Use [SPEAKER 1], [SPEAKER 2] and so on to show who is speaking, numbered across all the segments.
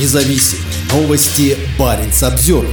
[SPEAKER 1] Независимые новости. Барин обзор.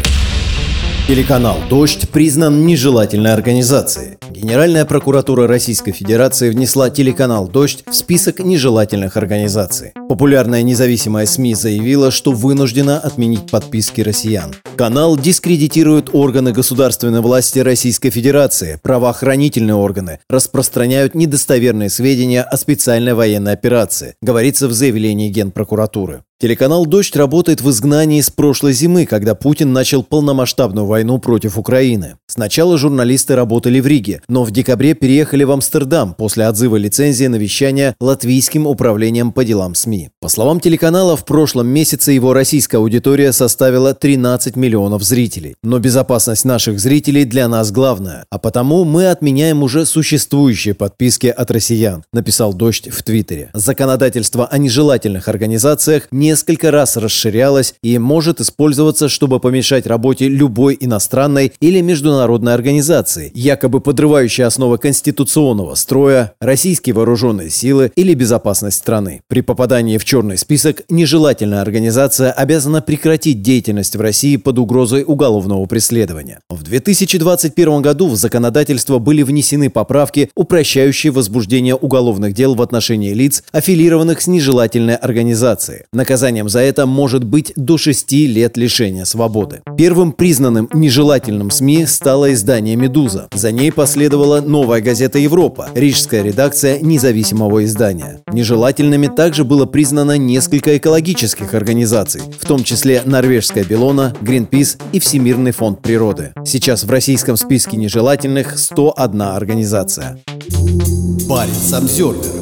[SPEAKER 1] Телеканал «Дождь» признан нежелательной организацией. Генеральная прокуратура Российской Федерации внесла телеканал «Дождь» в список нежелательных организаций. Популярная независимая СМИ заявила, что вынуждена отменить подписки россиян. Канал дискредитирует органы государственной власти Российской Федерации, правоохранительные органы, распространяют недостоверные сведения о специальной военной операции, говорится в заявлении Генпрокуратуры. Телеканал «Дождь» работает в изгнании с прошлой зимы, когда Путин начал полномасштабную войну против Украины. Сначала журналисты работали в Риге, но в декабре переехали в Амстердам после отзыва лицензии на вещание Латвийским управлением по делам СМИ. По словам телеканала, в прошлом месяце его российская аудитория составила 13 миллионов зрителей. Но безопасность наших зрителей для нас главная, а потому мы отменяем уже существующие подписки от россиян, написал «Дождь» в Твиттере. Законодательство о нежелательных организациях не несколько раз расширялась и может использоваться, чтобы помешать работе любой иностранной или международной организации, якобы подрывающей основы конституционного строя, российские вооруженные силы или безопасность страны. При попадании в черный список нежелательная организация обязана прекратить деятельность в России под угрозой уголовного преследования. В 2021 году в законодательство были внесены поправки, упрощающие возбуждение уголовных дел в отношении лиц, аффилированных с нежелательной организацией. Наказание Наказанием за это может быть до 6 лет лишения свободы. Первым признанным нежелательным СМИ стало издание «Медуза». За ней последовала новая газета «Европа», рижская редакция независимого издания. Нежелательными также было признано несколько экологических организаций, в том числе норвежская «Белона», «Гринпис» и Всемирный фонд природы. Сейчас в российском списке нежелательных 101 организация. Парень Самсервер